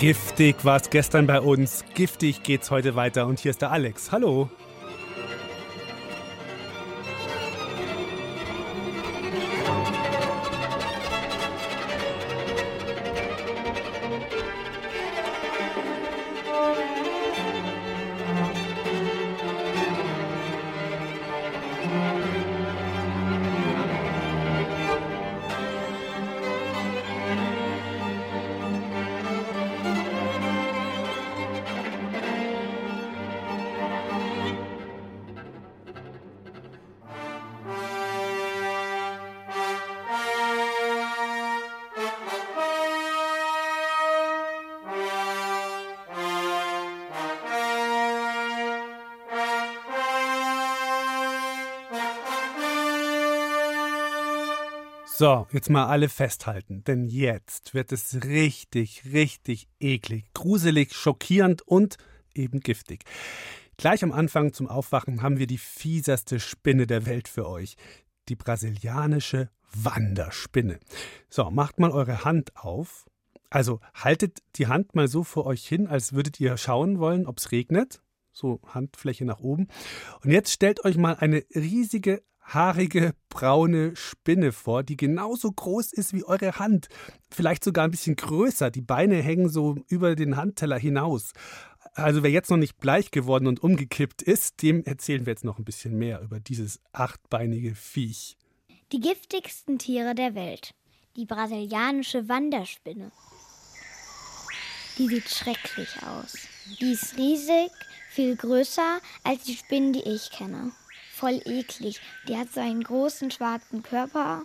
Giftig war es gestern bei uns, giftig geht's heute weiter und hier ist der Alex. Hallo. So, jetzt mal alle festhalten, denn jetzt wird es richtig, richtig eklig, gruselig, schockierend und eben giftig. Gleich am Anfang zum Aufwachen haben wir die fieserste Spinne der Welt für euch, die brasilianische Wanderspinne. So, macht mal eure Hand auf. Also haltet die Hand mal so vor euch hin, als würdet ihr schauen wollen, ob es regnet. So Handfläche nach oben. Und jetzt stellt euch mal eine riesige haarige, braune Spinne vor, die genauso groß ist wie eure Hand. Vielleicht sogar ein bisschen größer. Die Beine hängen so über den Handteller hinaus. Also wer jetzt noch nicht bleich geworden und umgekippt ist, dem erzählen wir jetzt noch ein bisschen mehr über dieses achtbeinige Viech. Die giftigsten Tiere der Welt. Die brasilianische Wanderspinne. Die sieht schrecklich aus. Die ist riesig, viel größer als die Spinnen, die ich kenne voll eklig. Die hat so einen großen schwarzen Körper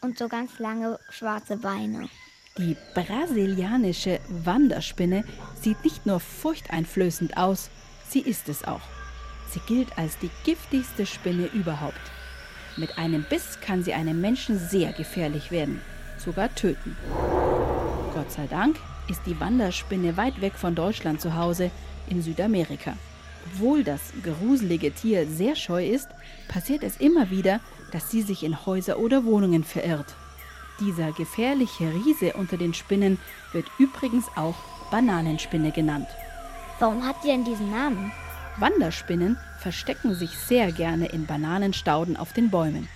und so ganz lange schwarze Beine. Die brasilianische Wanderspinne sieht nicht nur furchteinflößend aus, sie ist es auch. Sie gilt als die giftigste Spinne überhaupt. Mit einem Biss kann sie einem Menschen sehr gefährlich werden, sogar töten. Gott sei Dank ist die Wanderspinne weit weg von Deutschland zu Hause in Südamerika. Obwohl das gruselige Tier sehr scheu ist, passiert es immer wieder, dass sie sich in Häuser oder Wohnungen verirrt. Dieser gefährliche Riese unter den Spinnen wird übrigens auch Bananenspinne genannt. Warum hat sie denn diesen Namen? Wanderspinnen verstecken sich sehr gerne in Bananenstauden auf den Bäumen.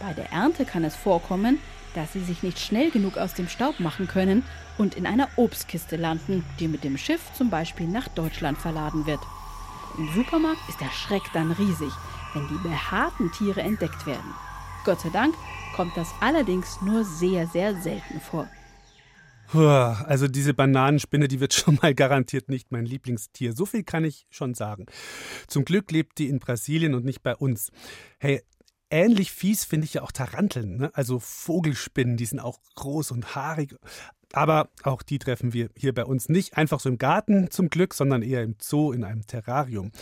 Bei der Ernte kann es vorkommen, dass sie sich nicht schnell genug aus dem Staub machen können und in einer Obstkiste landen, die mit dem Schiff zum Beispiel nach Deutschland verladen wird. Im Supermarkt ist der Schreck dann riesig, wenn die behaarten Tiere entdeckt werden. Gott sei Dank kommt das allerdings nur sehr, sehr selten vor. Also diese Bananenspinne, die wird schon mal garantiert nicht mein Lieblingstier. So viel kann ich schon sagen. Zum Glück lebt die in Brasilien und nicht bei uns. Hey, ähnlich fies finde ich ja auch Taranteln, ne? also Vogelspinnen, die sind auch groß und haarig. Aber auch die treffen wir hier bei uns nicht einfach so im Garten zum Glück, sondern eher im Zoo in einem Terrarium.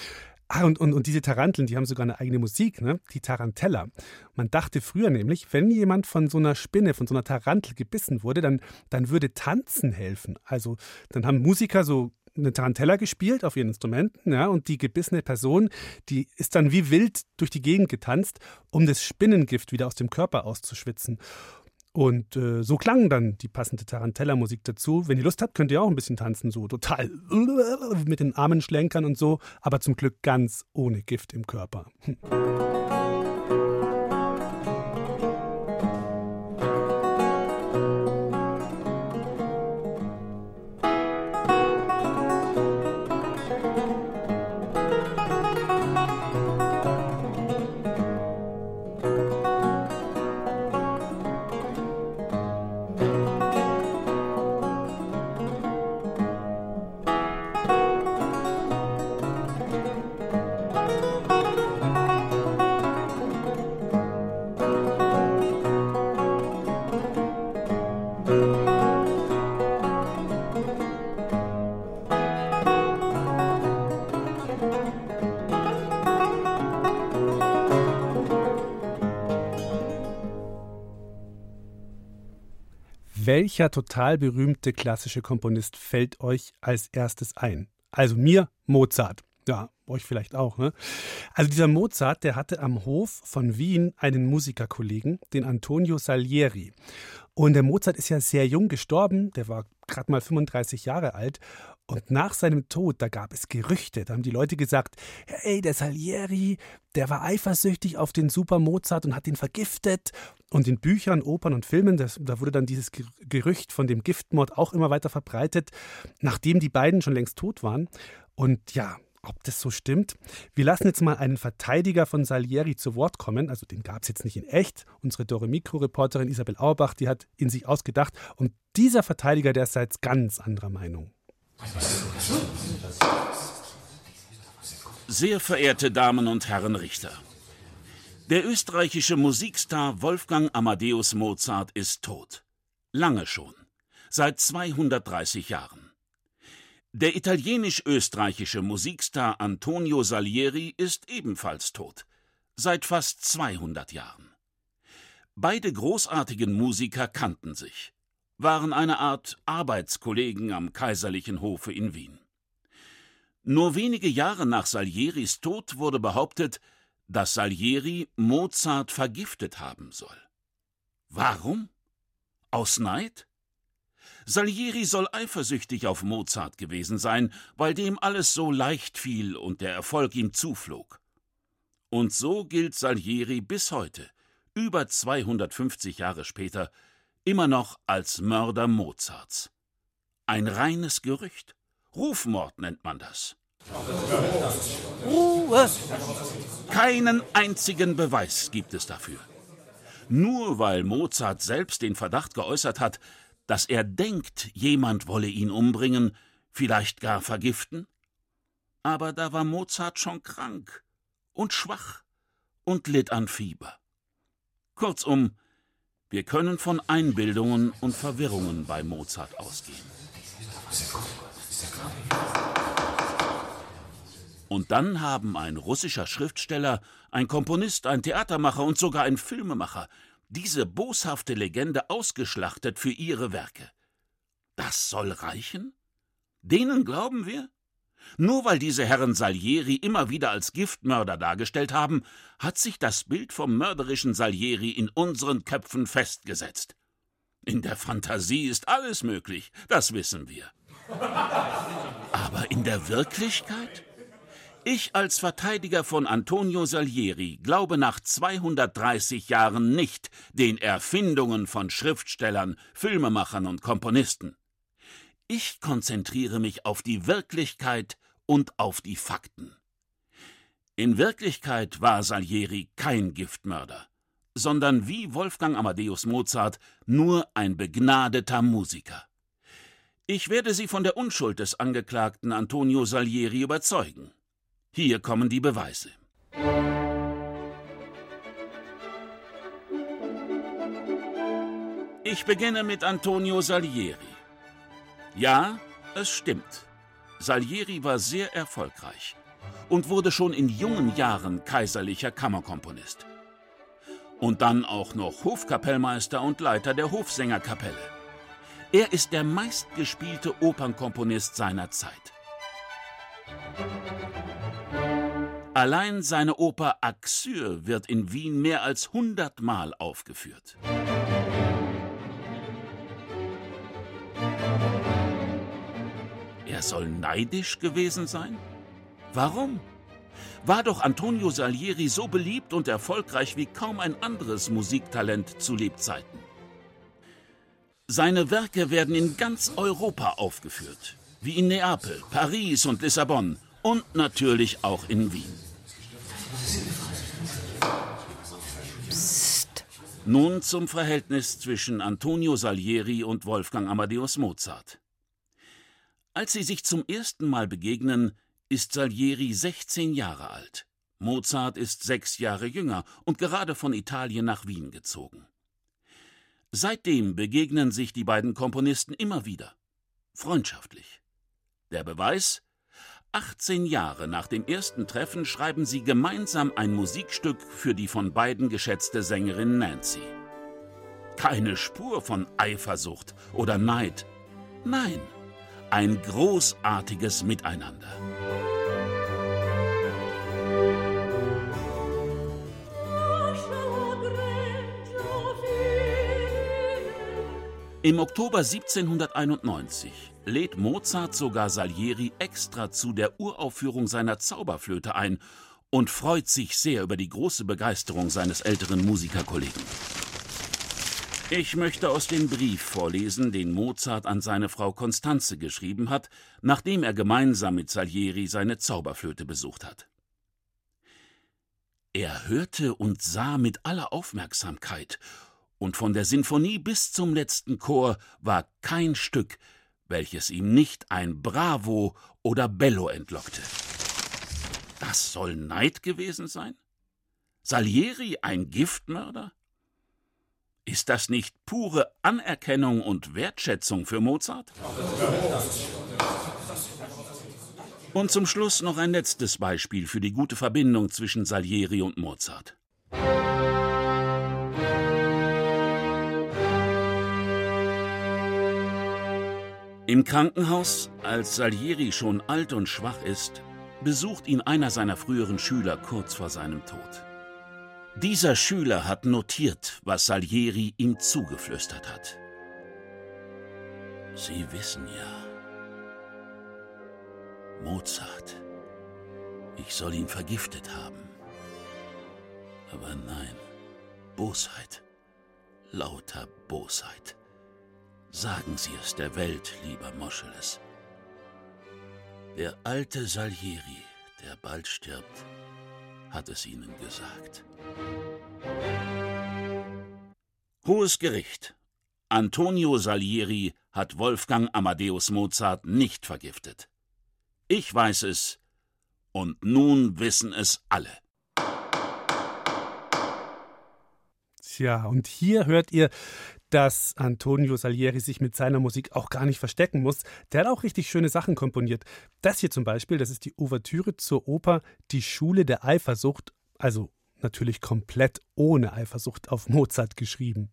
Ah, und, und, und diese Taranteln, die haben sogar eine eigene Musik, ne? die Tarantella. Man dachte früher nämlich, wenn jemand von so einer Spinne, von so einer Tarantel gebissen wurde, dann, dann würde Tanzen helfen. Also dann haben Musiker so eine Tarantella gespielt auf ihren Instrumenten, ja, und die gebissene Person, die ist dann wie wild durch die Gegend getanzt, um das Spinnengift wieder aus dem Körper auszuschwitzen. Und äh, so klang dann die passende Tarantella-Musik dazu. Wenn ihr Lust habt, könnt ihr auch ein bisschen tanzen, so total mit den Armen schlenkern und so, aber zum Glück ganz ohne Gift im Körper. Welcher total berühmte klassische Komponist fällt euch als erstes ein? Also mir Mozart. Ja, euch vielleicht auch. Ne? Also dieser Mozart, der hatte am Hof von Wien einen Musikerkollegen, den Antonio Salieri. Und der Mozart ist ja sehr jung gestorben, der war gerade mal 35 Jahre alt. Und nach seinem Tod, da gab es Gerüchte, da haben die Leute gesagt, hey, der Salieri, der war eifersüchtig auf den Super Mozart und hat ihn vergiftet. Und in Büchern, Opern und Filmen, das, da wurde dann dieses Gerücht von dem Giftmord auch immer weiter verbreitet, nachdem die beiden schon längst tot waren. Und ja, ob das so stimmt. Wir lassen jetzt mal einen Verteidiger von Salieri zu Wort kommen. Also den gab es jetzt nicht in echt. Unsere Dore Mikro-Reporterin Isabel Auerbach, die hat ihn sich ausgedacht. Und dieser Verteidiger, der ist jetzt ganz anderer Meinung. Sehr verehrte Damen und Herren Richter. Der österreichische Musikstar Wolfgang Amadeus Mozart ist tot. Lange schon. Seit 230 Jahren. Der italienisch-österreichische Musikstar Antonio Salieri ist ebenfalls tot. Seit fast 200 Jahren. Beide großartigen Musiker kannten sich waren eine Art Arbeitskollegen am kaiserlichen Hofe in Wien. Nur wenige Jahre nach Salieris Tod wurde behauptet, dass Salieri Mozart vergiftet haben soll. Warum? Aus Neid? Salieri soll eifersüchtig auf Mozart gewesen sein, weil dem alles so leicht fiel und der Erfolg ihm zuflog. Und so gilt Salieri bis heute, über 250 Jahre später, immer noch als Mörder Mozarts. Ein reines Gerücht. Rufmord nennt man das. Ruhe! Keinen einzigen Beweis gibt es dafür. Nur weil Mozart selbst den Verdacht geäußert hat, dass er denkt, jemand wolle ihn umbringen, vielleicht gar vergiften? Aber da war Mozart schon krank und schwach und litt an Fieber. Kurzum, wir können von Einbildungen und Verwirrungen bei Mozart ausgehen. Und dann haben ein russischer Schriftsteller, ein Komponist, ein Theatermacher und sogar ein Filmemacher diese boshafte Legende ausgeschlachtet für ihre Werke. Das soll reichen? Denen glauben wir? Nur weil diese Herren Salieri immer wieder als Giftmörder dargestellt haben, hat sich das Bild vom mörderischen Salieri in unseren Köpfen festgesetzt. In der Fantasie ist alles möglich, das wissen wir. Aber in der Wirklichkeit? Ich als Verteidiger von Antonio Salieri glaube nach 230 Jahren nicht den Erfindungen von Schriftstellern, Filmemachern und Komponisten. Ich konzentriere mich auf die Wirklichkeit und auf die Fakten. In Wirklichkeit war Salieri kein Giftmörder, sondern wie Wolfgang Amadeus Mozart nur ein begnadeter Musiker. Ich werde Sie von der Unschuld des Angeklagten Antonio Salieri überzeugen. Hier kommen die Beweise. Ich beginne mit Antonio Salieri. Ja, es stimmt. Salieri war sehr erfolgreich und wurde schon in jungen Jahren kaiserlicher Kammerkomponist. Und dann auch noch Hofkapellmeister und Leiter der Hofsängerkapelle. Er ist der meistgespielte Opernkomponist seiner Zeit. Allein seine Oper Axyr wird in Wien mehr als hundertmal aufgeführt. Er soll neidisch gewesen sein? Warum? War doch Antonio Salieri so beliebt und erfolgreich wie kaum ein anderes Musiktalent zu Lebzeiten. Seine Werke werden in ganz Europa aufgeführt, wie in Neapel, Paris und Lissabon und natürlich auch in Wien. Psst. Nun zum Verhältnis zwischen Antonio Salieri und Wolfgang Amadeus Mozart. Als sie sich zum ersten Mal begegnen, ist Salieri 16 Jahre alt. Mozart ist sechs Jahre jünger und gerade von Italien nach Wien gezogen. Seitdem begegnen sich die beiden Komponisten immer wieder. Freundschaftlich. Der Beweis? 18 Jahre nach dem ersten Treffen schreiben sie gemeinsam ein Musikstück für die von beiden geschätzte Sängerin Nancy. keine Spur von Eifersucht oder Neid. Nein, ein großartiges Miteinander. Im Oktober 1791 lädt Mozart sogar Salieri extra zu der Uraufführung seiner Zauberflöte ein und freut sich sehr über die große Begeisterung seines älteren Musikerkollegen. Ich möchte aus dem Brief vorlesen, den Mozart an seine Frau Constanze geschrieben hat, nachdem er gemeinsam mit Salieri seine Zauberflöte besucht hat. Er hörte und sah mit aller Aufmerksamkeit und von der Sinfonie bis zum letzten Chor war kein Stück, welches ihm nicht ein Bravo oder Bello entlockte. Das soll Neid gewesen sein? Salieri ein Giftmörder? Ist das nicht pure Anerkennung und Wertschätzung für Mozart? Und zum Schluss noch ein letztes Beispiel für die gute Verbindung zwischen Salieri und Mozart. Im Krankenhaus, als Salieri schon alt und schwach ist, besucht ihn einer seiner früheren Schüler kurz vor seinem Tod. Dieser Schüler hat notiert, was Salieri ihm zugeflüstert hat. Sie wissen ja, Mozart, ich soll ihn vergiftet haben. Aber nein, Bosheit, lauter Bosheit. Sagen Sie es der Welt, lieber Moscheles. Der alte Salieri, der bald stirbt, hat es Ihnen gesagt. Hohes Gericht. Antonio Salieri hat Wolfgang Amadeus Mozart nicht vergiftet. Ich weiß es, und nun wissen es alle. Tja, und hier hört ihr dass Antonio Salieri sich mit seiner Musik auch gar nicht verstecken muss. Der hat auch richtig schöne Sachen komponiert. Das hier zum Beispiel, das ist die Ouvertüre zur Oper Die Schule der Eifersucht, also natürlich komplett ohne Eifersucht auf Mozart geschrieben.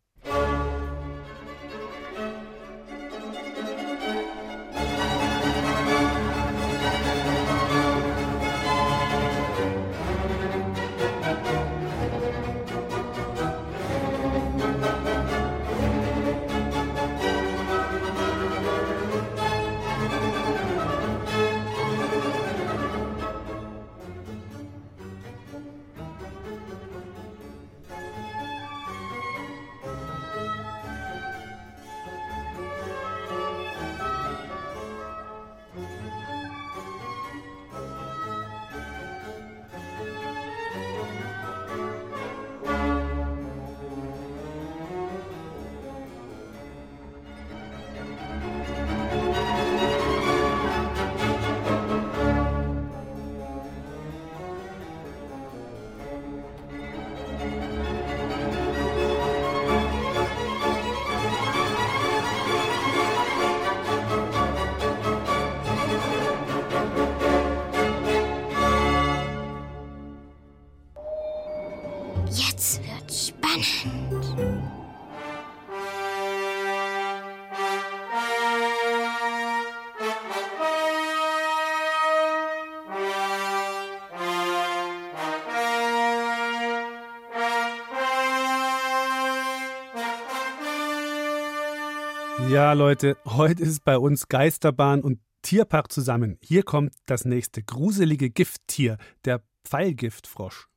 Ja, Leute, heute ist bei uns Geisterbahn und Tierpark zusammen. Hier kommt das nächste gruselige Gifttier, der Pfeilgiftfrosch.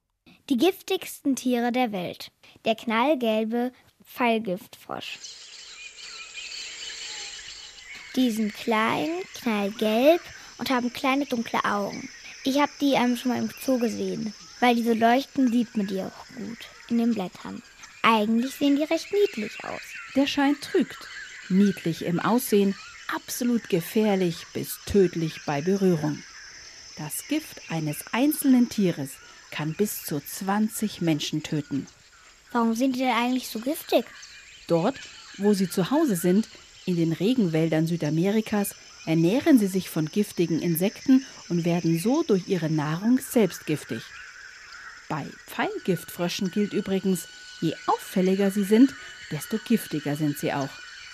Die giftigsten Tiere der Welt. Der knallgelbe Pfeilgiftfrosch. Die sind klein, knallgelb und haben kleine dunkle Augen. Ich habe die ähm, schon mal im Zoo gesehen. Weil die so leuchten, sieht man die auch gut in den Blättern. Eigentlich sehen die recht niedlich aus. Der Schein trügt niedlich im Aussehen, absolut gefährlich bis tödlich bei Berührung. Das Gift eines einzelnen Tieres kann bis zu 20 Menschen töten. Warum sind die denn eigentlich so giftig? Dort, wo sie zu Hause sind, in den Regenwäldern Südamerikas, ernähren sie sich von giftigen Insekten und werden so durch ihre Nahrung selbst giftig. Bei Pfeilgiftfröschen gilt übrigens, je auffälliger sie sind, desto giftiger sind sie auch.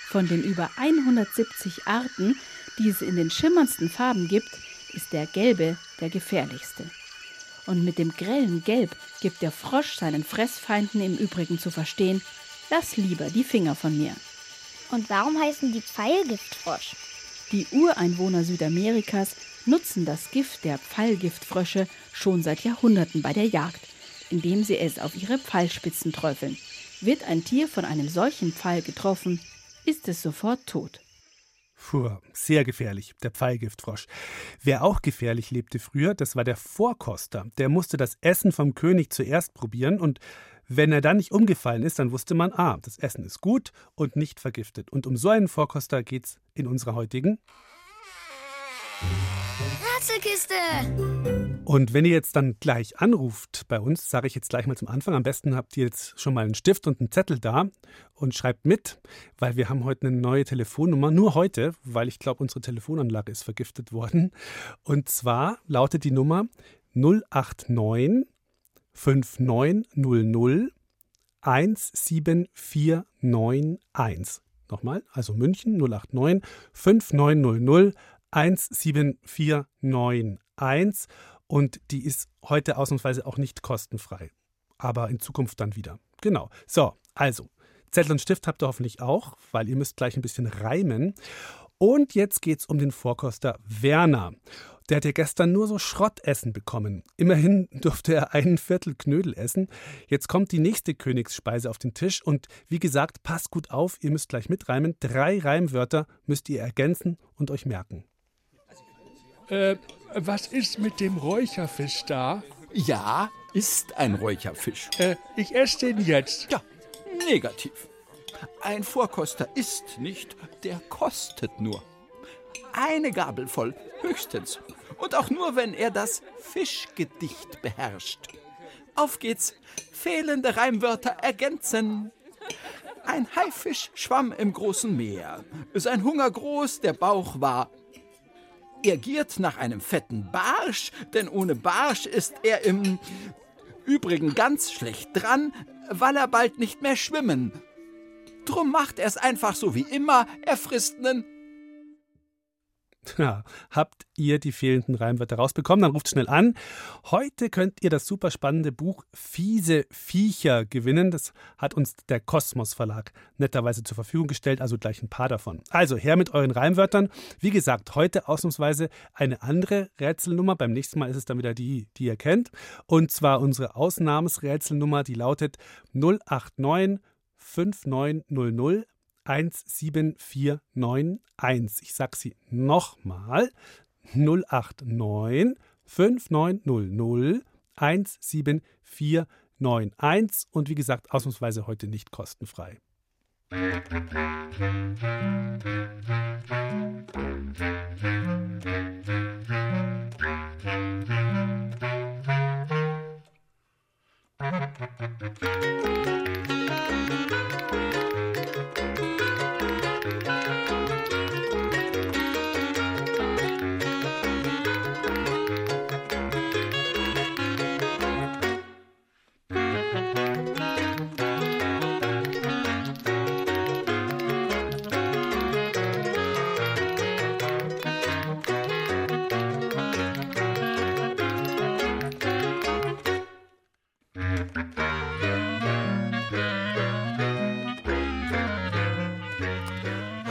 Von den über 170 Arten, die es in den schimmerndsten Farben gibt, ist der gelbe der gefährlichste. Und mit dem grellen Gelb gibt der Frosch seinen Fressfeinden im Übrigen zu verstehen, lass lieber die Finger von mir. Und warum heißen die Pfeilgiftfrosch? Die Ureinwohner Südamerikas nutzen das Gift der Pfeilgiftfrösche schon seit Jahrhunderten bei der Jagd, indem sie es auf ihre Pfeilspitzen träufeln. Wird ein Tier von einem solchen Pfeil getroffen, ist es sofort tot. Puh, sehr gefährlich, der Pfeilgiftfrosch. Wer auch gefährlich lebte früher, das war der Vorkoster. Der musste das Essen vom König zuerst probieren und wenn er dann nicht umgefallen ist, dann wusste man, ah, das Essen ist gut und nicht vergiftet. Und um so einen Vorkoster geht's in unserer heutigen Rätselkiste. Und wenn ihr jetzt dann gleich anruft bei uns, sage ich jetzt gleich mal zum Anfang, am besten habt ihr jetzt schon mal einen Stift und einen Zettel da und schreibt mit, weil wir haben heute eine neue Telefonnummer, nur heute, weil ich glaube, unsere Telefonanlage ist vergiftet worden. Und zwar lautet die Nummer 089 5900 17491. Nochmal, also München 089 5900 17491 und die ist heute ausnahmsweise auch nicht kostenfrei. Aber in Zukunft dann wieder. Genau. So, also, Zettel und Stift habt ihr hoffentlich auch, weil ihr müsst gleich ein bisschen reimen. Und jetzt geht's um den Vorkoster Werner. Der hat ja gestern nur so Schrottessen bekommen. Immerhin durfte er einen Viertel Knödel essen. Jetzt kommt die nächste Königsspeise auf den Tisch und wie gesagt, passt gut auf, ihr müsst gleich mitreimen. Drei Reimwörter müsst ihr ergänzen und euch merken. Äh, was ist mit dem Räucherfisch da? Ja, ist ein Räucherfisch. Äh, ich esse den jetzt. Ja, negativ. Ein Vorkoster isst nicht, der kostet nur. Eine Gabel voll, höchstens. Und auch nur, wenn er das Fischgedicht beherrscht. Auf geht's. Fehlende Reimwörter ergänzen. Ein Haifisch schwamm im großen Meer. Sein Hunger groß, der Bauch war er giert nach einem fetten Barsch, denn ohne Barsch ist er im Übrigen ganz schlecht dran, weil er bald nicht mehr schwimmen. Drum macht er es einfach so wie immer, er frisst nen Ja, habt ihr die fehlenden Reimwörter rausbekommen? Dann ruft schnell an. Heute könnt ihr das super spannende Buch Fiese Viecher gewinnen. Das hat uns der Kosmos Verlag netterweise zur Verfügung gestellt, also gleich ein paar davon. Also her mit euren Reimwörtern. Wie gesagt, heute ausnahmsweise eine andere Rätselnummer. Beim nächsten Mal ist es dann wieder die, die ihr kennt. Und zwar unsere Ausnahmesrätselnummer, die lautet 089 5900 17491. Ich sage sie nochmal. 089 5900 17491 und wie gesagt, ausnahmsweise heute nicht kostenfrei.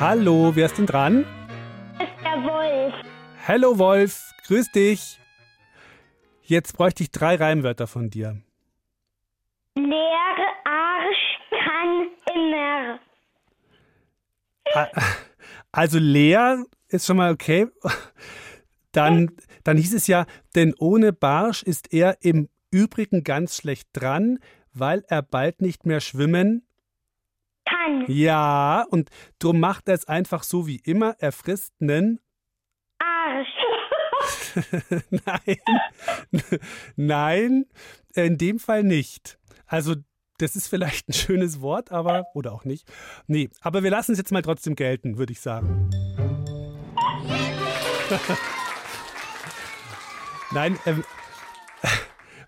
Hallo, wer ist denn dran? Der Wolf. Hallo Wolf, grüß dich. Jetzt bräuchte ich drei Reimwörter von dir. Der Arsch kann immer. Also leer ist schon mal okay. Dann, dann hieß es ja, denn ohne Barsch ist er im Übrigen ganz schlecht dran, weil er bald nicht mehr schwimmen. Kann. Ja, und drum macht er es einfach so wie immer. Er frisst nen. Arsch. Nein. Nein, in dem Fall nicht. Also, das ist vielleicht ein schönes Wort, aber, oder auch nicht. Nee, aber wir lassen es jetzt mal trotzdem gelten, würde ich sagen. Nein, ähm,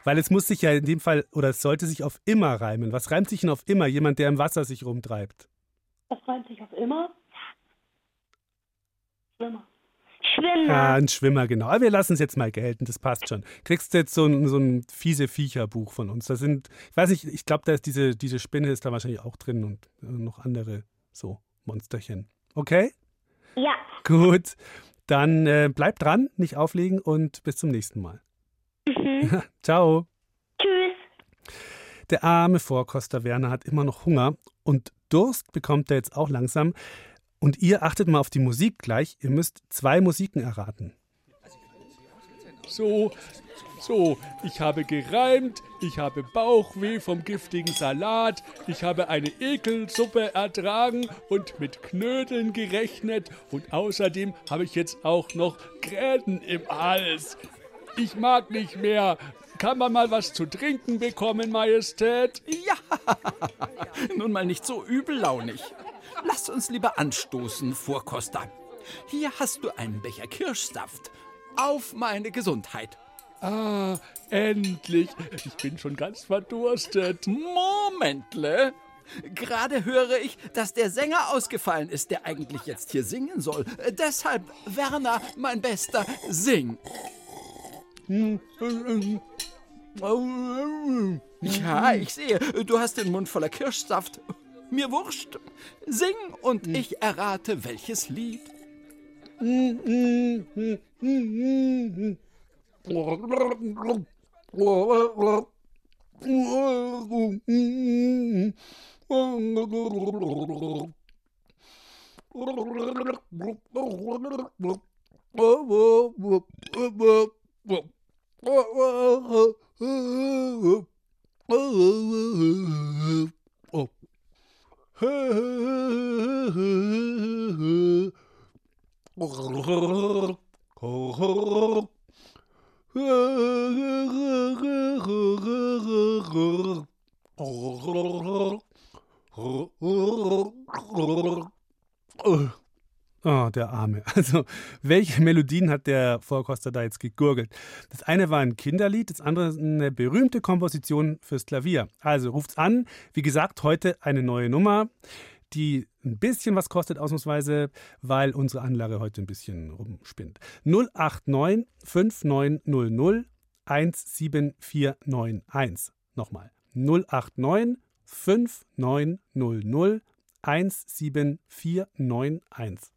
Weil es muss sich ja in dem Fall, oder es sollte sich auf immer reimen. Was reimt sich denn auf immer? Jemand, der im Wasser sich rumtreibt. Was reimt sich auf immer? Schwimmer. Schwimmer. Ja, ein Schwimmer, genau. Aber wir lassen es jetzt mal gelten, das passt schon. Kriegst du jetzt so ein, so ein fiese Viecherbuch von uns. Da sind, ich weiß nicht, ich glaube, da ist diese, diese Spinne ist da wahrscheinlich auch drin und äh, noch andere so Monsterchen. Okay? Ja. Gut. Dann äh, bleib dran, nicht auflegen und bis zum nächsten Mal. Mhm. Ciao. Tschüss. Der arme Vorkoster Werner hat immer noch Hunger und Durst bekommt er jetzt auch langsam. Und ihr achtet mal auf die Musik gleich. Ihr müsst zwei Musiken erraten. So, so, ich habe gereimt, ich habe Bauchweh vom giftigen Salat, ich habe eine Ekelsuppe ertragen und mit Knödeln gerechnet und außerdem habe ich jetzt auch noch Gräten im Hals. Ich mag nicht mehr. Kann man mal was zu trinken bekommen, Majestät? Ja, nun mal nicht so übellaunig. Lass uns lieber anstoßen, Vorkoster. Hier hast du einen Becher Kirschsaft. Auf meine Gesundheit. Ah, endlich. Ich bin schon ganz verdurstet. Momentle. Gerade höre ich, dass der Sänger ausgefallen ist, der eigentlich jetzt hier singen soll. Deshalb, Werner, mein Bester, sing. Ja, ich sehe, du hast den Mund voller Kirschsaft. Mir wurscht. Sing und ich errate, welches Lied. Ugh. Oh, der Arme. Also, welche Melodien hat der Vorkoster da jetzt gegurgelt? Das eine war ein Kinderlied, das andere eine berühmte Komposition fürs Klavier. Also ruft's an. Wie gesagt, heute eine neue Nummer, die ein bisschen was kostet, ausnahmsweise, weil unsere Anlage heute ein bisschen rumspinnt. 089 5900 17491. Nochmal. 089 5900 17491.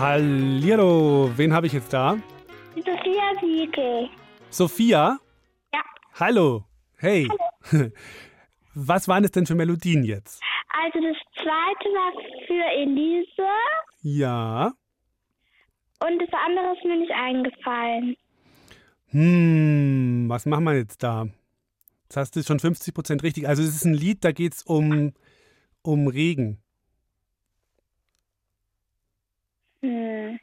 Hallihallo, wen habe ich jetzt da? Sophia Siegel. Sophia? Ja. Hallo. Hey. Was waren es denn für Melodien jetzt? Also das zweite war für Elise Ja. und das andere ist mir nicht eingefallen. Hm, was machen wir jetzt da? Jetzt hast du schon 50 Prozent richtig. Also es ist ein Lied, da geht es um, um Regen. Hm.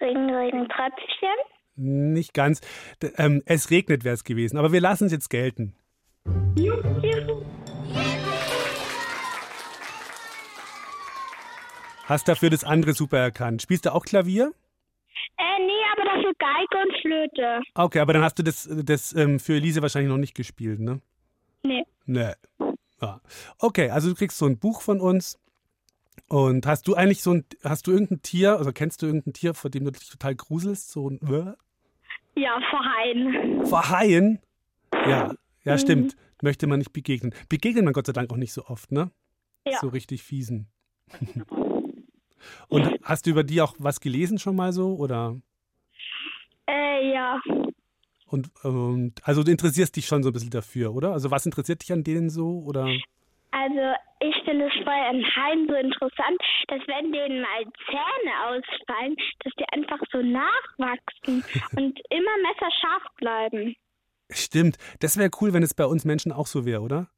Regen, Regen, Tröpfchen. Nicht ganz. D ähm, es regnet wäre es gewesen, aber wir lassen es jetzt gelten. Juhu. Hast dafür das andere super erkannt. Spielst du auch Klavier? Äh, nee, aber dafür Geige und Flöte. Okay, aber dann hast du das, das ähm, für Elise wahrscheinlich noch nicht gespielt, ne? Nee. Nee. Ja. Okay, also du kriegst so ein Buch von uns Und hast du eigentlich so ein, hast du irgendein Tier, also kennst du irgendein Tier, vor dem du dich total gruselst? So ein äh? Ja, vor Haien. Vor Haien? Ja, ja, stimmt. Möchte man nicht begegnen. Begegnet man Gott sei Dank auch nicht so oft, ne? Ja. So richtig fiesen. Und hast du über die auch was gelesen schon mal so? Oder? Äh, ja. Und, und also du interessierst dich schon so ein bisschen dafür, oder? Also was interessiert dich an denen so? Oder? Also ich finde es bei einem Haien so interessant, dass wenn denen mal Zähne ausfallen, dass die einfach so nachwachsen und immer messerscharf bleiben. Stimmt. Das wäre cool, wenn es bei uns Menschen auch so wäre, oder?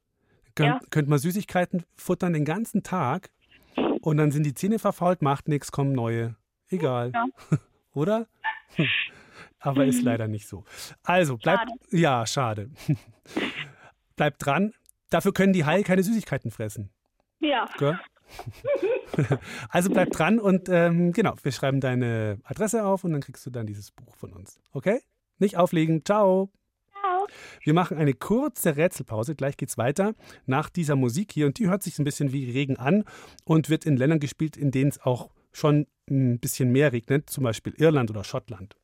Könnt, Ja. Könnte man Süßigkeiten futtern den ganzen Tag und dann sind die Zähne verfault, macht nichts, kommen neue. Egal. Ja. oder? Aber ist leider nicht so. Also, bleibt. Ja, schade. bleibt dran. Dafür können die Haie keine Süßigkeiten fressen. Ja. Gell? also bleib dran und ähm, genau, wir schreiben deine Adresse auf und dann kriegst du dann dieses Buch von uns. Okay? Nicht auflegen. Ciao. Ciao. Wir machen eine kurze Rätselpause. Gleich geht's weiter nach dieser Musik hier und die hört sich ein bisschen wie Regen an und wird in Ländern gespielt, in denen es auch schon ein bisschen mehr regnet, zum Beispiel Irland oder Schottland.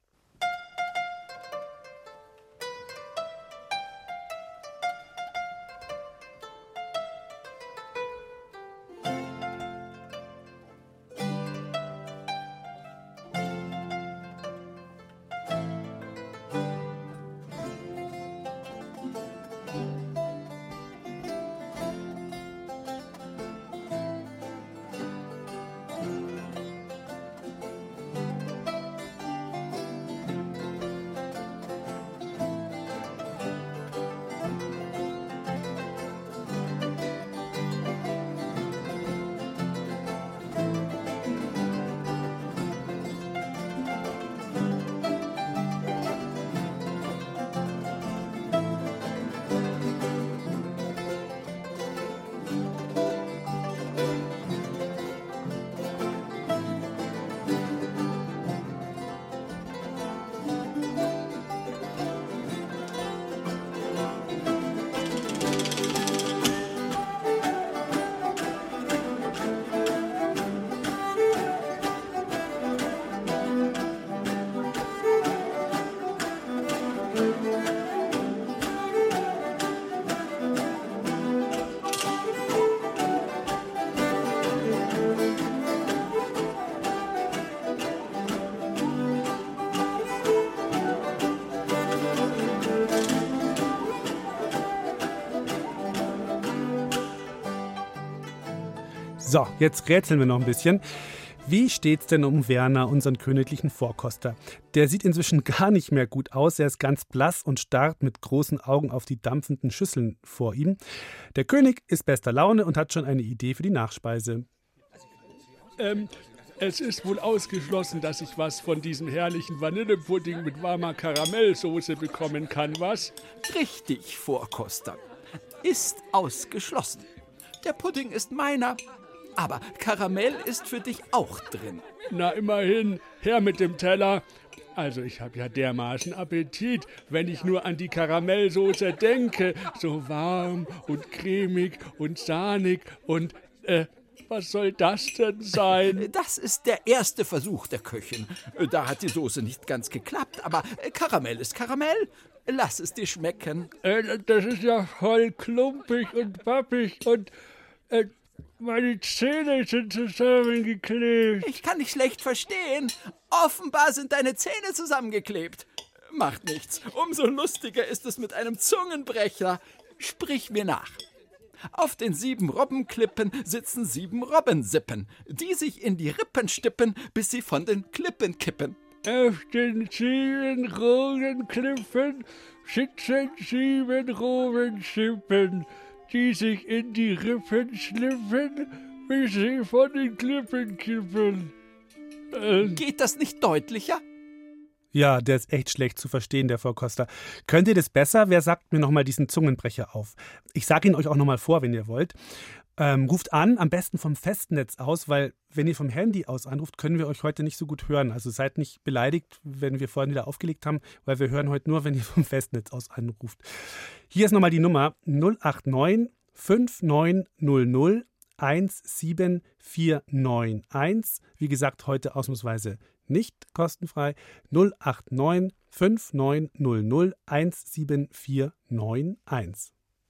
So, jetzt rätseln wir noch ein bisschen. Wie steht's denn um Werner, unseren königlichen Vorkoster? Der sieht inzwischen gar nicht mehr gut aus. Er ist ganz blass und starrt mit großen Augen auf die dampfenden Schüsseln vor ihm. Der König ist bester Laune und hat schon eine Idee für die Nachspeise. Ähm, es ist wohl ausgeschlossen, dass ich was von diesem herrlichen Vanillepudding mit warmer Karamellsoße bekommen kann, was? Richtig, Vorkoster. Ist ausgeschlossen. Der Pudding ist meiner, aber Karamell ist für dich auch drin. Na immerhin, her mit dem Teller. Also ich habe ja dermaßen Appetit, wenn ich nur an die Karamellsoße denke. So warm und cremig und sahnig und äh, was soll das denn sein? Das ist der erste Versuch der Köchin. Da hat die Soße nicht ganz geklappt, aber Karamell ist Karamell. Lass es dir schmecken. Äh, das ist ja voll klumpig und pappig und äh, meine Zähne sind zusammengeklebt. Ich kann dich schlecht verstehen. Offenbar sind deine Zähne zusammengeklebt. Macht nichts. Umso lustiger ist es mit einem Zungenbrecher. Sprich mir nach. Auf den sieben Robbenklippen sitzen sieben Robbensippen, die sich in die Rippen stippen, bis sie von den Klippen kippen. Auf den sieben roten Klippen sitzen sieben Robenschippen, die sich in die Rippen schlippen, bis sie von den Klippen kippen. Äh, Geht das nicht deutlicher? Ja, der ist echt schlecht zu verstehen, der Vorkoster. Könnt ihr das besser? Wer sagt mir nochmal diesen Zungenbrecher auf? Ich sage ihn euch auch nochmal vor, wenn ihr wollt. Ähm, ruft an, am besten vom Festnetz aus, weil wenn ihr vom Handy aus anruft, können wir euch heute nicht so gut hören. Also seid nicht beleidigt, wenn wir vorhin wieder aufgelegt haben, weil wir hören heute nur, wenn ihr vom Festnetz aus anruft. Hier ist nochmal die Nummer 089 5900 17491. Wie gesagt, heute ausnahmsweise nicht kostenfrei. 089 5900 17491.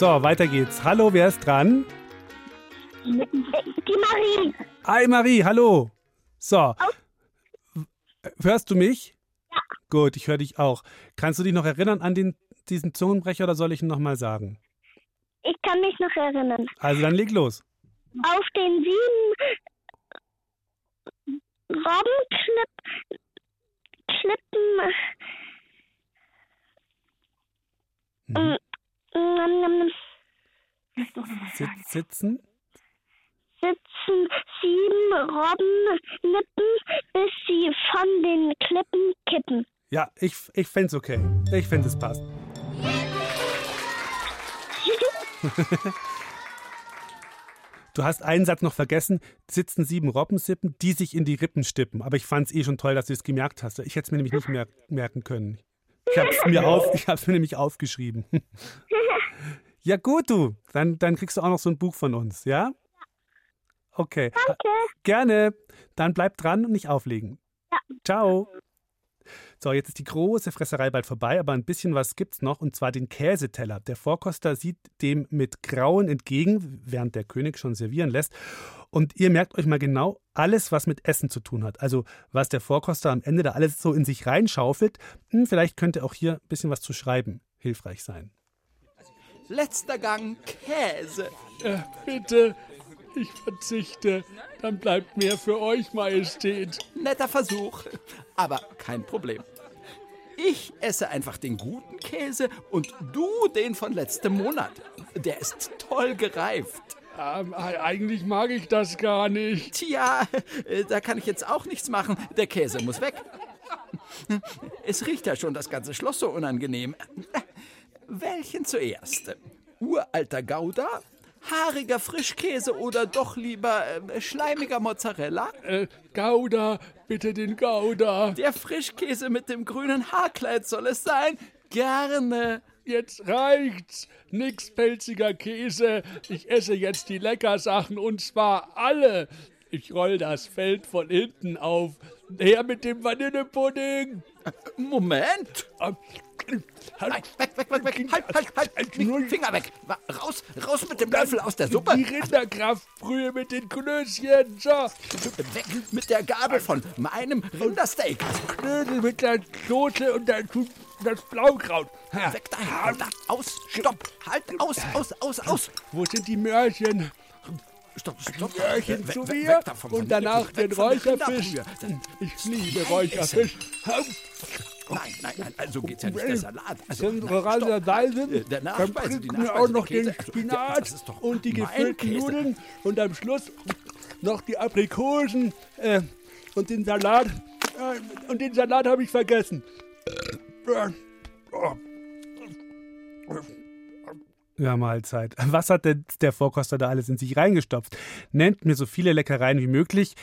So, weiter geht's. Hallo, wer ist dran? Die Marie. Hi Marie, hallo. So. Hörst du mich? Ja. Gut, ich höre dich auch. Kannst du dich noch erinnern an den, diesen Zungenbrecher oder soll ich ihn nochmal sagen? Ich kann mich noch erinnern. Also dann leg los. Auf den sieben Robbenklippen Klippen, Mhm. Ähm, ähm, Sit sitzen? sitzen sieben Robbenlippen, bis sie von den Klippen kippen. Ja, ich, ich fände okay. Ich finde es passt. Du hast einen Satz noch vergessen. Sitzen sieben Robbensippen, die sich in die Rippen stippen. Aber ich fand es eh schon toll, dass du es gemerkt hast. Ich hätte es mir nämlich nicht mer merken können. Ich habe es mir, auf, ich hab's mir nämlich aufgeschrieben. Ja gut, du. Dann, dann kriegst du auch noch so ein Buch von uns, ja? Okay. Danke. Gerne. Dann bleib dran und nicht auflegen. Ciao. So, jetzt ist die große Fresserei bald vorbei, aber ein bisschen was gibt's noch, und zwar den Käseteller. Der Vorkoster sieht dem mit Grauen entgegen, während der König schon servieren lässt. Und ihr merkt euch mal genau alles, was mit Essen zu tun hat. Also, was der Vorkoster am Ende da alles so in sich reinschaufelt. Hm, vielleicht könnte auch hier ein bisschen was zu schreiben hilfreich sein. Letzter Gang Käse. Äh, bitte, ich verzichte. Dann bleibt mehr für euch, Majestät. Netter Versuch, aber kein Problem. Ich esse einfach den guten Käse und du den von letztem Monat. Der ist toll gereift. Ähm, eigentlich mag ich das gar nicht. Tja, äh, da kann ich jetzt auch nichts machen. Der Käse muss weg. Es riecht ja schon das ganze Schloss so unangenehm. Welchen zuerst? Uralter Gouda? Haariger Frischkäse oder doch lieber äh, schleimiger Mozzarella? Äh, Gouda, bitte den Gouda. Der Frischkäse mit dem grünen Haarkleid soll es sein. Gerne. Jetzt reicht's. Nix pelziger Käse. Ich esse jetzt die Leckersachen und zwar alle. Ich roll das Feld von hinten auf. Her mit dem Vanillepudding. Moment. Ähm, Nein, weg, weg, weg, weg. Halt, halt, halt. Nicht, Finger weg. Raus, raus mit dem Löffel aus der Suppe. Die Rinderkraftbrühe mit den Klößchen. So, Weg mit der Gabel von meinem Rindersteak. Knödel mit der Soße und tut das Blaukraut. Weg da, da. Aus, stopp. Halt, aus, aus, aus, aus. Wo sind die Möhrchen? Stopp, stopp. Möhrchen Weg, zu mir und danach den Räucherfisch. Ich liebe Räucherfisch. Nein, nein, nein, also geht's ja nicht. Der Salat. Also, Wenn wir gerade dabei sind, Äh, Der dann Nachspeise, die wir auch noch den Käse. Also, Spinat ist doch und die mein gefüllten Käse. Nudeln und am Schluss noch die Aprikosen äh, und den Salat. Äh, und den Salat habe ich vergessen. Äh, oh. Ja, Mahlzeit. Was hat denn der Vorkoster da alles in sich reingestopft? Nennt mir so viele Leckereien wie möglich.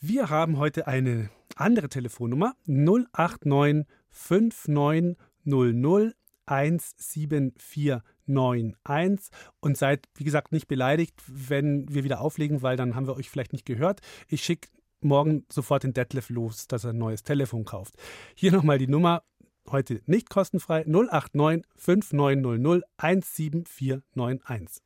Wir haben heute eine andere Telefonnummer 089 5900 17491 und seid, wie gesagt, nicht beleidigt, wenn wir wieder auflegen, weil dann haben wir euch vielleicht nicht gehört. Ich schicke morgen sofort den Detlef los, dass er ein neues Telefon kauft. Hier nochmal die Nummer heute nicht kostenfrei 089 5900 17491.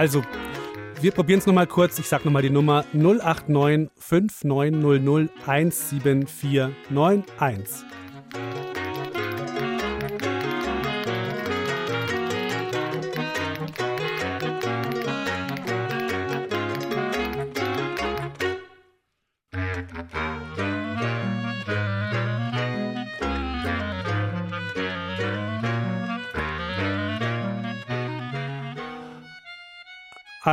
Also, wir probieren es nochmal kurz. Ich sage nochmal die Nummer 089 5900 17491.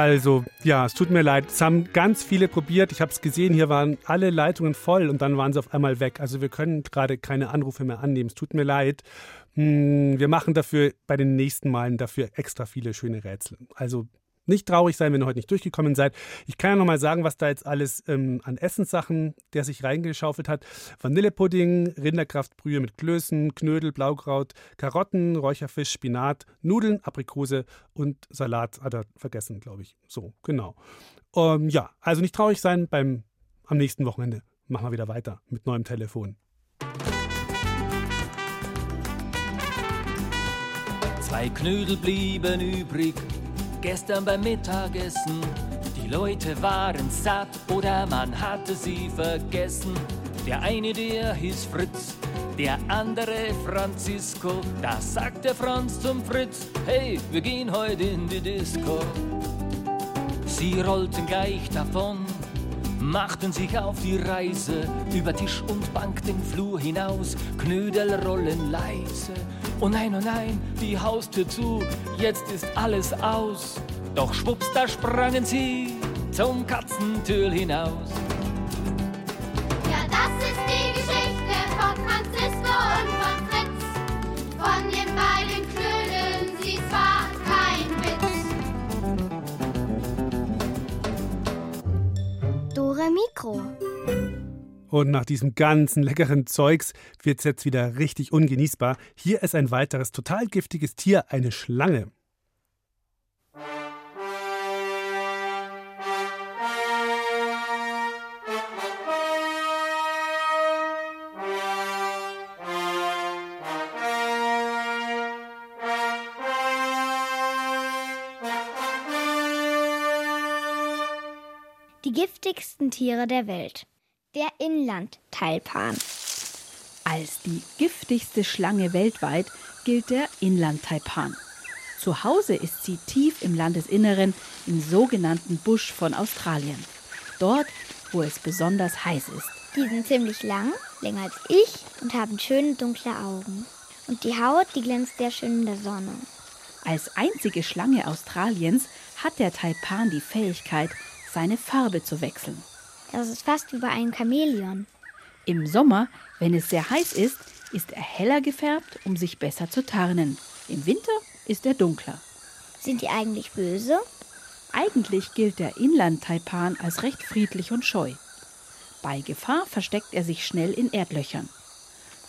Also, ja, es tut mir leid. Es haben ganz viele probiert. Ich habe es gesehen, hier waren alle Leitungen voll und dann waren sie auf einmal weg. Also wir können gerade keine Anrufe mehr annehmen. Es tut mir leid. Hm, wir machen dafür bei den nächsten Malen dafür extra viele schöne Rätsel. Also nicht traurig sein, wenn ihr heute nicht durchgekommen seid. Ich kann ja noch mal sagen, was da jetzt alles ähm, an Essenssachen, der sich reingeschaufelt hat. Vanillepudding, Rinderkraftbrühe mit Klößen, Knödel, Blaukraut, Karotten, Räucherfisch, Spinat, Nudeln, Aprikose und Salat hat er vergessen, glaube ich. So, genau. Ähm, ja, also nicht traurig sein. Beim, am nächsten Wochenende machen wir wieder weiter mit neuem Telefon. Zwei Knödel blieben übrig gestern beim Mittagessen. Die Leute waren satt oder man hatte sie vergessen. Der eine, der hieß Fritz, der andere Francisco. Da sagte Franz zum Fritz, hey, wir gehen heute in die Disco. Sie rollten gleich davon, machten sich auf die Reise über Tisch und Bank den Flur hinaus, Knödel rollen leise. Oh nein, oh nein, die Haustür zu, jetzt ist alles aus. Doch schwupps, da sprangen sie zum Katzentür hinaus. Mikro. Und nach diesem ganzen leckeren Zeugs wird es jetzt wieder richtig ungenießbar. Hier ist ein weiteres total giftiges Tier, eine Schlange. Giftigsten Tiere der Welt. Der Inlandtaipan. Als die giftigste Schlange weltweit gilt der Inlandtaipan. Zu Hause ist sie tief im Landesinneren im sogenannten Busch von Australien. Dort, wo es besonders heiß ist. Die sind ziemlich lang, länger als ich und haben schöne dunkle Augen. Und die Haut, die glänzt sehr schön in der Sonne. Als einzige Schlange Australiens hat der Taipan die Fähigkeit, seine Farbe zu wechseln. Das ist fast wie bei einem Chamäleon. Im Sommer, wenn es sehr heiß ist, ist er heller gefärbt, um sich besser zu tarnen. Im Winter ist er dunkler. Sind die eigentlich böse? Eigentlich gilt der Inlandtaipan als recht friedlich und scheu. Bei Gefahr versteckt er sich schnell in Erdlöchern.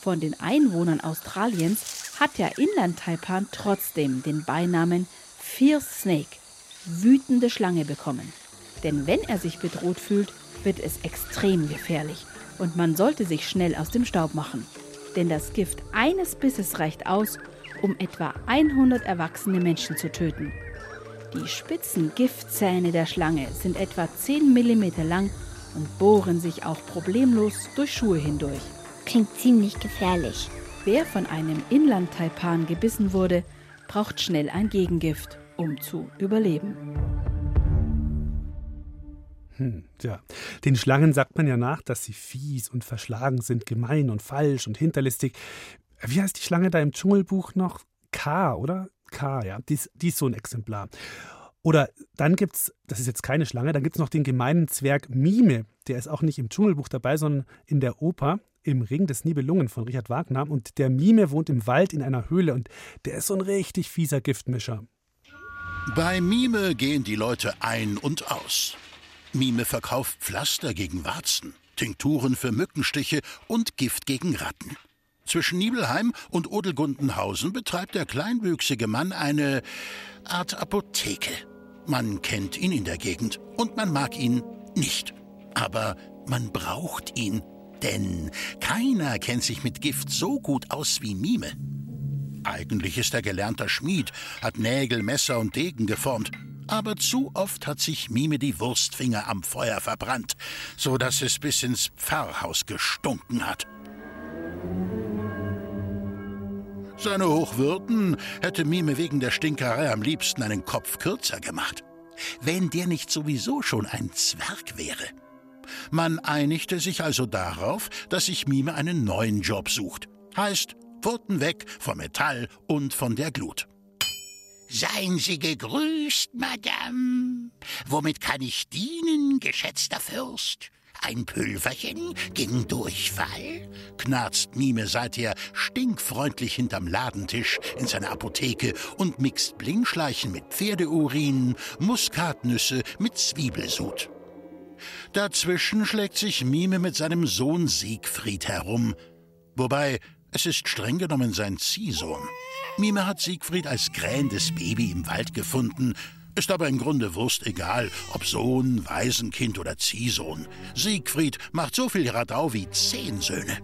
Von den Einwohnern Australiens hat der Inlandtaipan trotzdem den Beinamen Fierce Snake, wütende Schlange bekommen. Denn wenn er sich bedroht fühlt, wird es extrem gefährlich und man sollte sich schnell aus dem Staub machen. Denn das Gift eines Bisses reicht aus, um etwa 100 erwachsene Menschen zu töten. Die spitzen Giftzähne der Schlange sind etwa 10 mm lang und bohren sich auch problemlos durch Schuhe hindurch. Klingt ziemlich gefährlich. Wer von einem Inlandtaipan gebissen wurde, braucht schnell ein Gegengift, um zu überleben. Hm. Den Schlangen sagt man ja nach, dass sie fies und verschlagen sind, gemein und falsch und hinterlistig. Wie heißt die Schlange da im Dschungelbuch noch? K, oder? K, ja. Die ist, die ist so ein Exemplar. Oder dann gibt es, das ist jetzt keine Schlange, dann gibt es noch den gemeinen Zwerg Mime. Der ist auch nicht im Dschungelbuch dabei, sondern in der Oper im Ring des Nibelungen von Richard Wagner. Und der Mime wohnt im Wald in einer Höhle und der ist so ein richtig fieser Giftmischer. Bei Mime gehen die Leute ein und aus. Mime verkauft Pflaster gegen Warzen, Tinkturen für Mückenstiche und Gift gegen Ratten. Zwischen Nibelheim und Odelgundenhausen betreibt der kleinwüchsige Mann eine Art Apotheke. Man kennt ihn in der Gegend und man mag ihn nicht. Aber man braucht ihn, denn keiner kennt sich mit Gift so gut aus wie Mime. Eigentlich ist er gelernter Schmied, hat Nägel, Messer und Degen geformt. Aber zu oft hat sich Mime die Wurstfinger am Feuer verbrannt, so dass es bis ins Pfarrhaus gestunken hat. Seine Hochwürden hätte Mime wegen der Stinkerei am liebsten einen Kopf kürzer gemacht. Wenn der nicht sowieso schon ein Zwerg wäre. Man einigte sich also darauf, dass sich Mime einen neuen Job sucht. Heißt, Pfoten weg vom Metall und von der Glut. Seien Sie gegrüßt, Madame. Womit kann ich dienen, geschätzter Fürst? Ein Pülverchen gegen Durchfall? knarzt Mime seither stinkfreundlich hinterm Ladentisch in seiner Apotheke und mixt Blingschleichen mit Pferdeurin, Muskatnüsse mit Zwiebelsud. Dazwischen schlägt sich Mime mit seinem Sohn Siegfried herum. Wobei, es ist streng genommen sein Ziehsohn. Mime hat Siegfried als krähendes Baby im Wald gefunden, ist aber im Grunde Wurst egal, ob Sohn, Waisenkind oder Ziehsohn. Siegfried macht so viel Radau wie zehn Söhne.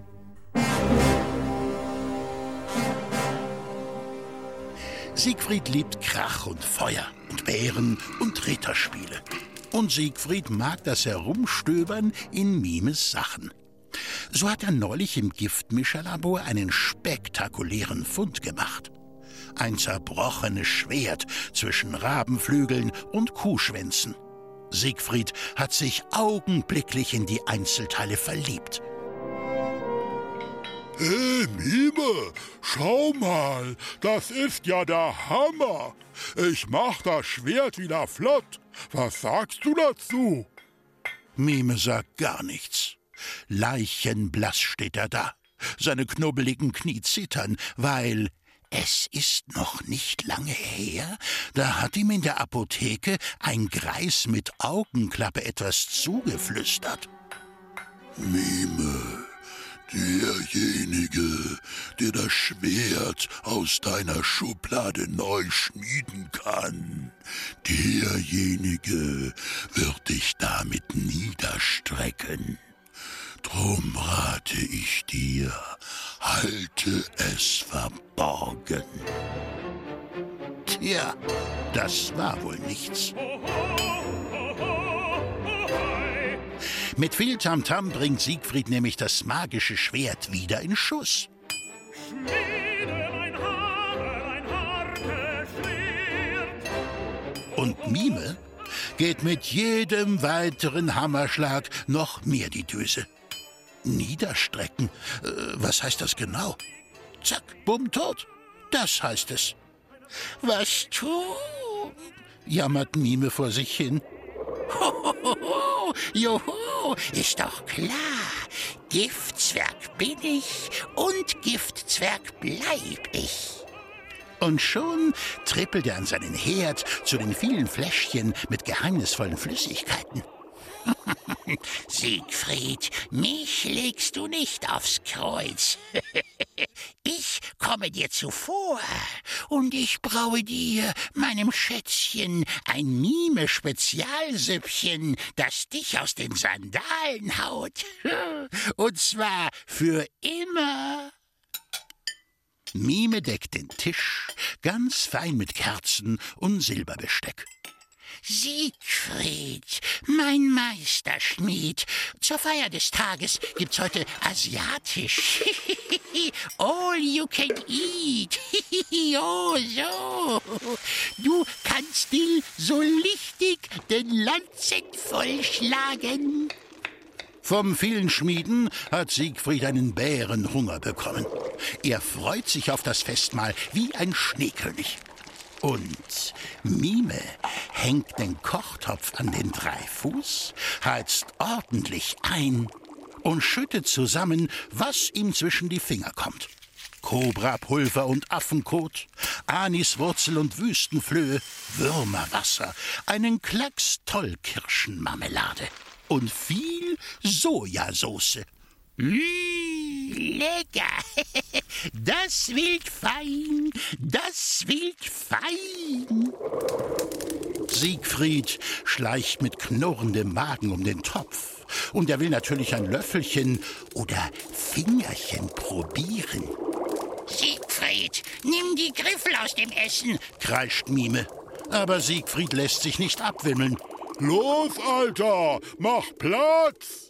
Siegfried liebt Krach und Feuer und Bären und Ritterspiele. Und Siegfried mag das Herumstöbern in Mimes Sachen. So hat er neulich im Giftmischerlabor einen spektakulären Fund gemacht. Ein zerbrochenes Schwert zwischen Rabenflügeln und Kuhschwänzen. Siegfried hat sich augenblicklich in die Einzelteile verliebt. Hey, Mime, schau mal, das ist ja der Hammer. Ich mach das Schwert wieder flott. Was sagst du dazu? Mime sagt gar nichts. Leichenblass steht er da. Seine knubbeligen Knie zittern, weil es ist noch nicht lange her, da hat ihm in der Apotheke ein Greis mit Augenklappe etwas zugeflüstert. Mime, derjenige, der das Schwert aus deiner Schublade neu schmieden kann, derjenige wird dich damit niederstrecken. Drum rate ich dir, halte es verborgen. Tja, das war wohl nichts. Mit viel Tamtam bringt Siegfried nämlich das magische Schwert wieder in Schuss. Und Mime geht mit jedem weiteren Hammerschlag noch mehr die Düse. Niederstrecken, äh, was heißt das genau? Zack, bumm, tot. Das heißt es. Was tun? jammert Mime vor sich hin. Hohoho, joho, ist doch klar. Giftzwerg bin ich und Giftzwerg bleib ich. Und schon trippelt er an seinen Herd zu den vielen Fläschchen mit geheimnisvollen Flüssigkeiten. Siegfried, mich legst du nicht aufs Kreuz. ich komme dir zuvor und ich braue dir, meinem Schätzchen, ein Mime-Spezialsüppchen, das dich aus den Sandalen haut. und zwar für immer. Mime deckt den Tisch, ganz fein mit Kerzen und Silberbesteck. Siegfried, mein Meisterschmied. Zur Feier des Tages gibt's heute asiatisch. All you can eat. oh, so. Du kannst still so lichtig den Lanzen vollschlagen. Vom vielen Schmieden hat Siegfried einen Bärenhunger bekommen. Er freut sich auf das Festmahl wie ein Schneekönig. Und Mime hängt den Kochtopf an den Dreifuß, heizt ordentlich ein und schüttet zusammen, was ihm zwischen die Finger kommt. Kobrapulver und Affenkot, Aniswurzel und Wüstenflöhe, Würmerwasser, einen Klacks Tollkirschenmarmelade und viel Sojasauce. Mmh, lecker! Das wild fein, das wild fein. Siegfried schleicht mit knurrendem Magen um den Topf. Und er will natürlich ein Löffelchen oder Fingerchen probieren. Siegfried, nimm die Griffel aus dem Essen. kreischt Mime. Aber Siegfried lässt sich nicht abwimmeln. Los, Alter, mach Platz!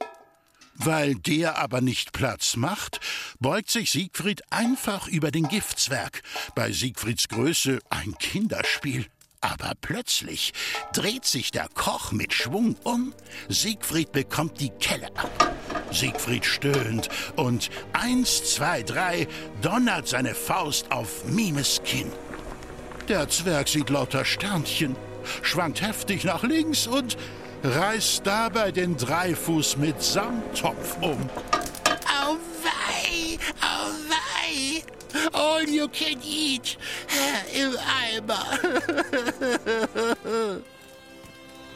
Weil der aber nicht Platz macht, beugt sich Siegfried einfach über den Giftzwerg. Bei Siegfrieds Größe ein Kinderspiel. Aber plötzlich dreht sich der Koch mit Schwung um. Siegfried bekommt die Kelle ab. Siegfried stöhnt und eins, zwei, drei donnert seine Faust auf Mimes Kinn. Der Zwerg sieht lauter Sternchen, schwankt heftig nach links und reißt dabei den Dreifuß mit Samttopf um. Auweih, auweih. All you can eat äh, im Eimer.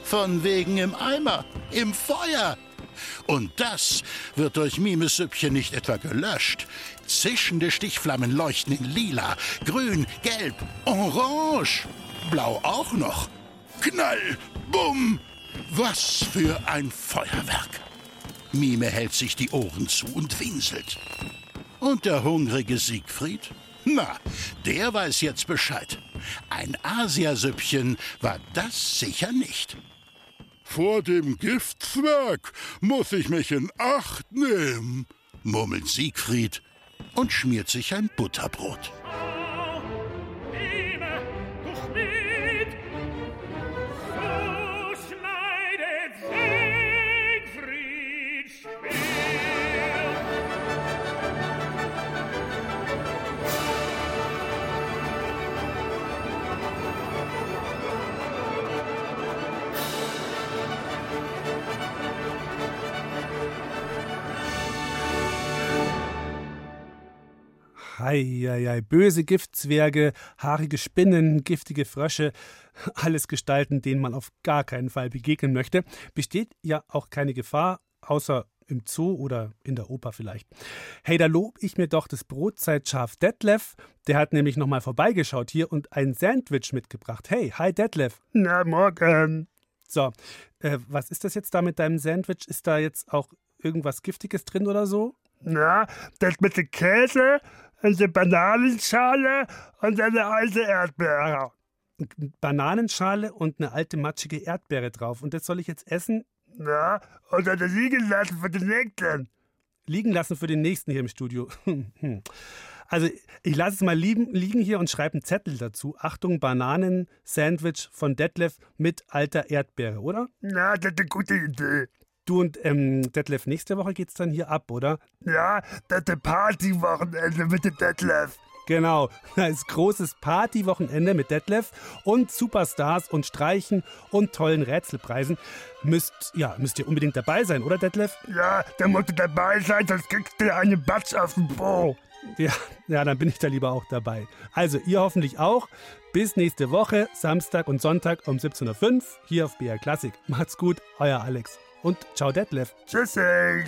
Von wegen im Eimer, im Feuer. Und das wird durch Mimes Süppchen nicht etwa gelöscht. Zischende Stichflammen leuchten in lila, grün, gelb, orange, blau auch noch. Knall, bumm, was für ein Feuerwerk. Mime hält sich die Ohren zu und winselt. Und der hungrige Siegfried? Na, der weiß jetzt Bescheid. Ein Asiasüppchen war das sicher nicht. Vor dem Giftzwerg muss ich mich in Acht nehmen, murmelt Siegfried und schmiert sich ein Butterbrot. Heieiei, böse Giftzwerge, haarige Spinnen, giftige Frösche, alles Gestalten, denen man auf gar keinen Fall begegnen möchte. Besteht ja auch keine Gefahr, außer im Zoo oder in der Oper vielleicht. Hey, da lob ich mir doch das Brotzeitschaf Detlef. Der hat nämlich nochmal vorbeigeschaut hier und ein Sandwich mitgebracht. Hey, hi Detlef. Na, morgen. So, äh, was ist das jetzt da mit deinem Sandwich? Ist da jetzt auch irgendwas Giftiges drin oder so? Na, das mit dem Käse, eine Bananenschale und eine alte Erdbeere. Bananenschale und eine alte matschige Erdbeere drauf. Und das soll ich jetzt essen? Na, oder das liegen lassen für den nächsten. Liegen lassen für den nächsten hier im Studio. also ich lasse es mal liegen, liegen hier und schreibe einen Zettel dazu. Achtung, Bananen-Sandwich von Detlef mit alter Erdbeere, oder? Na, das ist eine gute Idee. Du und ähm, Detlef, nächste Woche geht's dann hier ab, oder? Ja, das Partywochenende mit dem Detlef. Genau, das ist großes Partywochenende mit Detlef und Superstars und Streichen und tollen Rätselpreisen. Müsst, ja, müsst ihr unbedingt dabei sein, oder Detlef? Ja, da musst du dabei sein, sonst kriegst du eine Batsch auf den Po. Ja, ja, dann bin ich da lieber auch dabei. Also, ihr hoffentlich auch. Bis nächste Woche, Samstag und Sonntag um 17.05 Uhr hier auf BR Klassik. Macht's gut, euer Alex. Und ciao Detlef. Tschüssing.